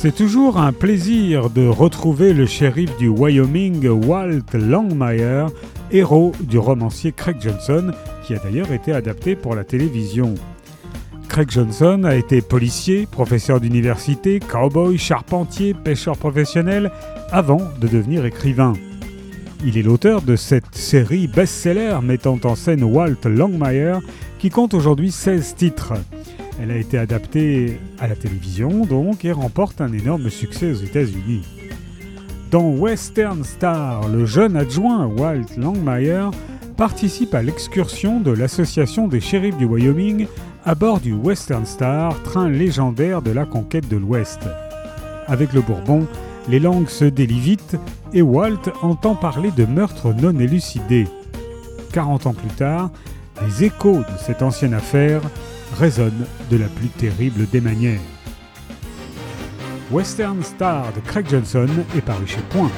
C'est toujours un plaisir de retrouver le shérif du Wyoming, Walt Longmire, héros du romancier Craig Johnson, qui a d'ailleurs été adapté pour la télévision. Craig Johnson a été policier, professeur d'université, cowboy, charpentier, pêcheur professionnel, avant de devenir écrivain. Il est l'auteur de cette série best-seller mettant en scène Walt Longmire, qui compte aujourd'hui 16 titres. Elle a été adaptée à la télévision donc et remporte un énorme succès aux États-Unis. Dans Western Star, le jeune adjoint Walt Longmire participe à l'excursion de l'Association des shérifs du Wyoming à bord du Western Star, train légendaire de la conquête de l'Ouest. Avec le Bourbon, les langues se délient vite et Walt entend parler de meurtres non élucidés. 40 ans plus tard, les échos de cette ancienne affaire résonne de la plus terrible des manières. Western Star de Craig Johnson est paru chez Point.